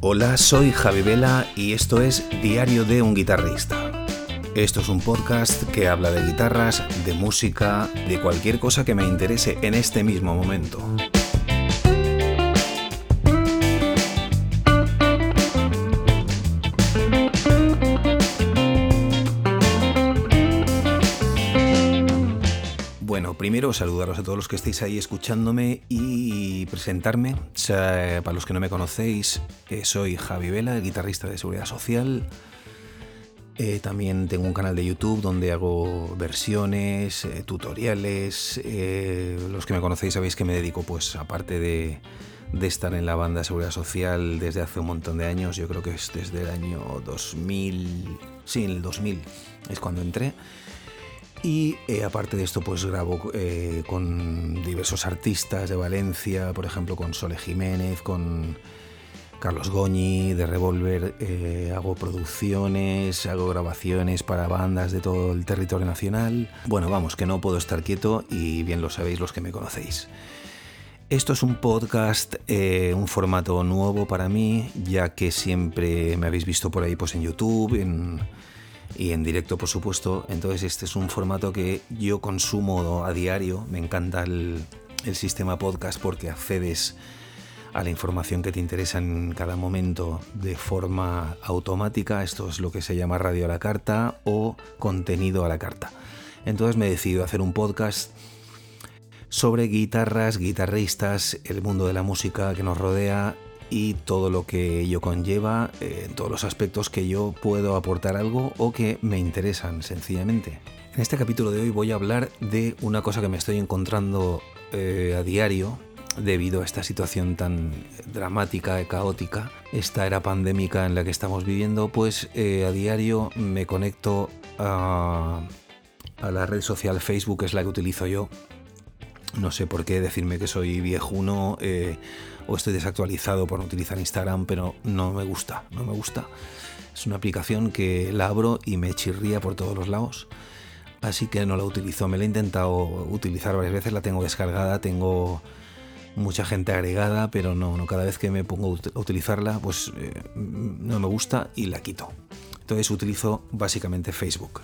Hola, soy Javi Vela y esto es Diario de un guitarrista. Esto es un podcast que habla de guitarras, de música, de cualquier cosa que me interese en este mismo momento. Primero saludaros a todos los que estéis ahí escuchándome y presentarme. para los que no me conocéis, eh, soy Javi Vela, guitarrista de Seguridad Social. Eh, también tengo un canal de YouTube donde hago versiones, eh, tutoriales. los que me conocéis sabéis que me dedico, pues, aparte de, de estar en la banda Seguridad Social desde hace un montón de años, yo creo que es desde el año 2000, sí, en el 2000 es cuando entré. Y eh, aparte de esto, pues grabo eh, con diversos artistas de Valencia, por ejemplo con Sole Jiménez, con Carlos Goñi de Revolver, eh, hago producciones, hago grabaciones para bandas de todo el territorio nacional. Bueno, vamos, que no puedo estar quieto y bien lo sabéis los que me conocéis. Esto es un podcast, un formato nuevo para mí, ya que siempre me habéis visto por ahí pues, en YouTube, en y en directo, por supuesto. Entonces este es un formato que yo consumo a diario. Me encanta el, sistema podcast porque accedes a la información que te interesa en cada momento de forma automática. Esto es lo que se llama radio a la carta o contenido a la carta. Entonces me he decidido hacer un podcast sobre guitarras, guitarristas, el mundo de la música que nos rodea y todo lo que ello conlleva, eh, todos los aspectos que yo puedo aportar algo o que me interesan sencillamente. En este capítulo de hoy voy a hablar de una cosa que me estoy encontrando eh, a diario debido a esta situación tan dramática y caótica, esta era pandémica en la que estamos viviendo, pues eh, a diario me conecto a, a la red social Facebook, es la que utilizo yo. No sé por qué decirme que soy viejuno o estoy desactualizado por no utilizar Instagram, pero no me gusta, no me gusta. Es una aplicación que la abro y me chirría por todos los lados, así que no la utilizo. Me la he intentado utilizar varias veces, la tengo descargada, tengo mucha gente agregada, pero no, no cada vez que me pongo a utilizarla, pues eh, no me gusta y la quito. Entonces utilizo básicamente Facebook.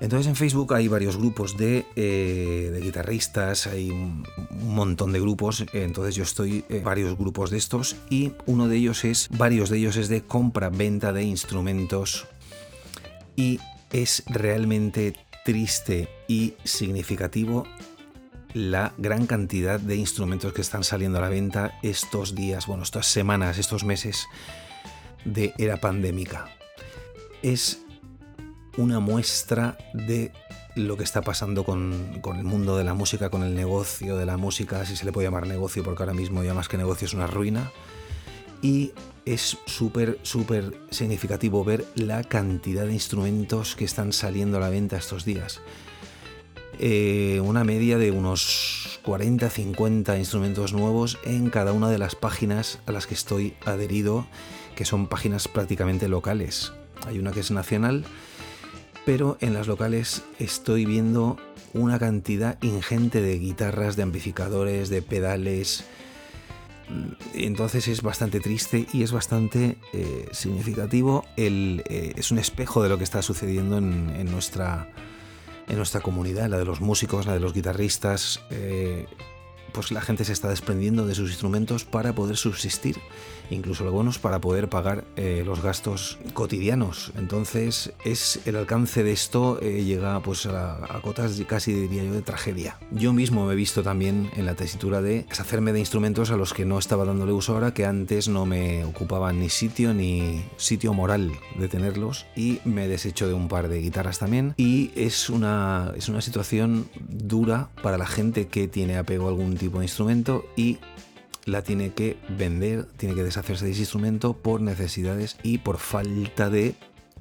Entonces en Facebook hay varios grupos de, eh, guitarristas, hay un, montón de grupos, entonces yo estoy en varios grupos de estos y uno de ellos es, varios de ellos es de compra-venta de instrumentos y es realmente triste y significativo la gran cantidad de instrumentos que están saliendo a la venta estos días, bueno, estas semanas, estos meses de era pandémica. Es una muestra de lo que está pasando con, el mundo de la música, con el negocio de la música, si se le puede llamar negocio, porque ahora mismo ya más que negocio es una ruina. Y es súper, súper significativo ver la cantidad de instrumentos que están saliendo a la venta estos días. Eh, una media de unos 40-50 instrumentos nuevos en cada una de las páginas a las que estoy adherido, que son páginas prácticamente locales. Hay una que es nacional pero en las locales estoy viendo una cantidad ingente de guitarras, de amplificadores, de pedales. Entonces es bastante triste y es bastante eh, significativo. Eh, es un espejo de lo que está sucediendo en, nuestra, en nuestra comunidad, la de los músicos, la de los guitarristas. Eh, pues la gente se está desprendiendo de sus instrumentos para poder subsistir, incluso algunos para poder pagar eh, los gastos cotidianos. Entonces es el alcance de esto eh, llega pues a, cotas casi diría yo de tragedia. Yo mismo me he visto también en la tesitura de deshacerme de instrumentos a los que no estaba dándole uso ahora, que antes no me ocupaban ni sitio ni sitio moral de tenerlos y me he deshecho de un par de guitarras también y es una, es una situación dura para la gente que tiene apego a algún tipo de instrumento y la tiene que vender, tiene que deshacerse de ese instrumento por necesidades y por falta de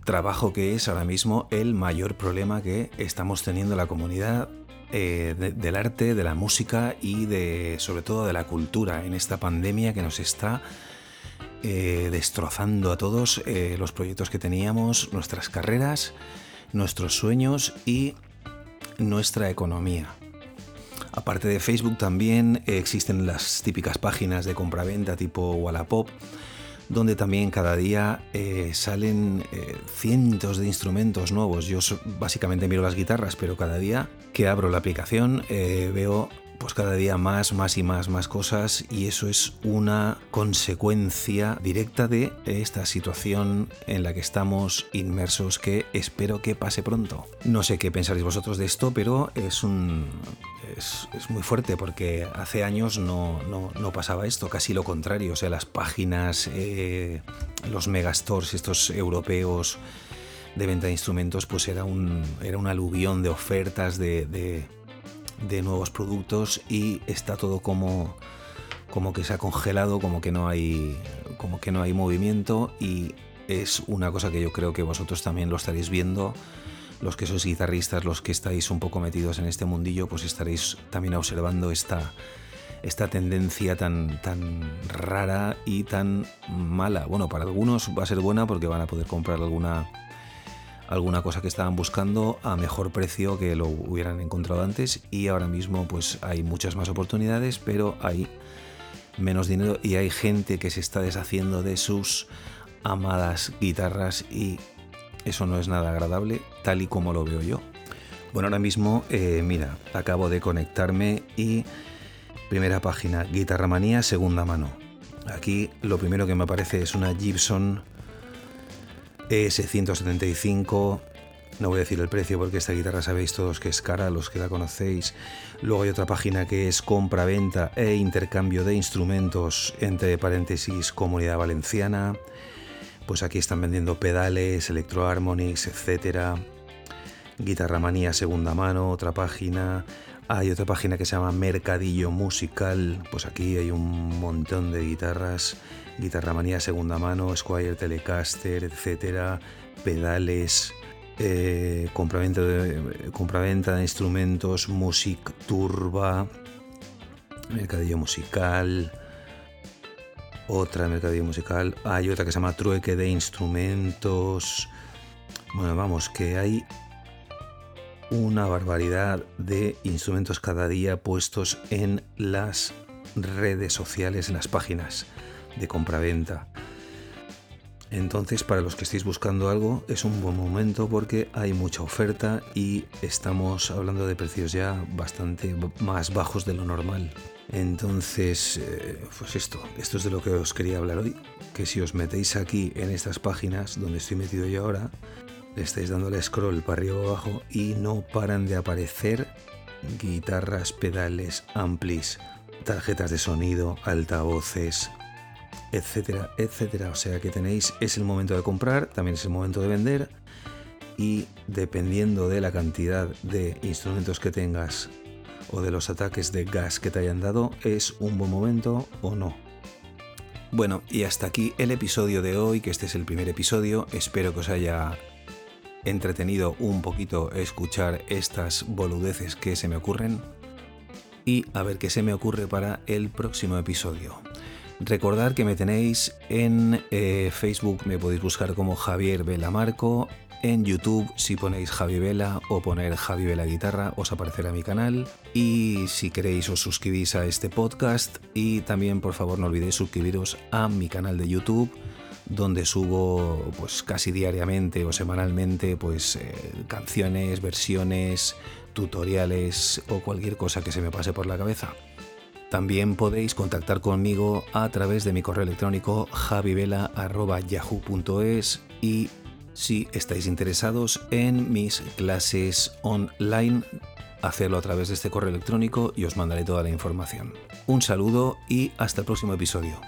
trabajo que es ahora mismo el mayor problema que estamos teniendo la comunidad eh, del arte, de la música y de sobre todo de la cultura en esta pandemia que nos está eh, destrozando a todos eh, los proyectos que teníamos, nuestras carreras, nuestros sueños y nuestra economía. Aparte de Facebook también existen las típicas páginas de compraventa tipo Wallapop, donde también cada día eh, salen eh, cientos de instrumentos nuevos. Yo básicamente miro las guitarras, pero cada día que abro la aplicación eh, veo pues cada día más, más y más, más cosas y eso es una consecuencia directa de esta situación en la que estamos inmersos que espero que pase pronto. No sé qué pensaréis vosotros de esto, pero es un... Es, muy fuerte porque hace años no, no, pasaba esto, casi lo contrario, o sea, las páginas, eh, los megastores, estos europeos de venta de instrumentos, pues era un, era un aluvión de ofertas, de de nuevos productos y está todo como, como que se ha congelado, como que no hay, como que no hay movimiento y es una cosa que yo creo que vosotros también lo estaréis viendo. Los que sois guitarristas, los que estáis un poco metidos en este mundillo, pues estaréis también observando esta, esta tendencia tan, tan rara y tan mala. Bueno, para algunos va a ser buena porque van a poder comprar alguna alguna cosa que estaban buscando a mejor precio que lo hubieran encontrado antes y ahora mismo pues hay muchas más oportunidades pero hay menos dinero y hay gente que se está deshaciendo de sus amadas guitarras y eso no es nada agradable tal y como lo veo yo. Bueno, ahora mismo, eh, mira, acabo de conectarme y primera página, Guitarra Manía, segunda mano. Aquí lo primero que me aparece es una Gibson ES175, no voy a decir el precio porque esta guitarra sabéis todos que es cara, los que la conocéis. Luego hay otra página que es compra-venta e intercambio de instrumentos, entre paréntesis, Comunidad Valenciana. Pues aquí están vendiendo pedales, electroharmonics, etc. Guitarra Manía segunda mano, otra página. Hay otra página que se llama Mercadillo Musical. Pues aquí hay un montón de guitarras Guitarra Manía segunda mano, Squire Telecaster, etcétera, pedales, eh, compraventa, de, compraventa de instrumentos, Music Turba, mercadillo musical, otra mercadillo musical, hay otra que se llama Trueque de Instrumentos. Bueno, vamos, que hay una barbaridad de instrumentos cada día puestos en las redes sociales, en las páginas de compraventa. Entonces, para los que estéis buscando algo, es un buen momento porque hay mucha oferta y estamos hablando de precios ya bastante más bajos de lo normal. Entonces, eh, pues esto, esto es de lo que os quería hablar hoy, que si os metéis aquí en estas páginas donde estoy metido yo ahora, le estáis dando el scroll para arriba o abajo y no paran de aparecer guitarras, pedales, amplis, tarjetas de sonido, altavoces, etcétera, etcétera. O sea que tenéis, es el momento de comprar, también es el momento de vender y dependiendo de la cantidad de instrumentos que tengas o de los ataques de gas que te hayan dado, es un buen momento o no. Bueno, y hasta aquí el episodio de hoy, que este es el primer episodio. Espero que os haya entretenido un poquito escuchar estas boludeces que se me ocurren y a ver qué se me ocurre para el próximo episodio. Recordad que me tenéis en eh, Facebook, me podéis buscar como Javier Vela Marco. En YouTube, si ponéis Javi Vela o poner Javi Vela Guitarra, os aparecerá mi canal. Y si queréis, os suscribís a este podcast. Y también, por favor, no olvidéis suscribiros a mi canal de YouTube donde subo pues casi diariamente o semanalmente pues eh, canciones, versiones, tutoriales o cualquier cosa que se me pase por la cabeza. También podéis contactar conmigo a través de mi correo electrónico javivela.yahoo.es y si estáis interesados en mis clases online, hacedlo a través de este correo electrónico y os mandaré toda la información. Un saludo y hasta el próximo episodio.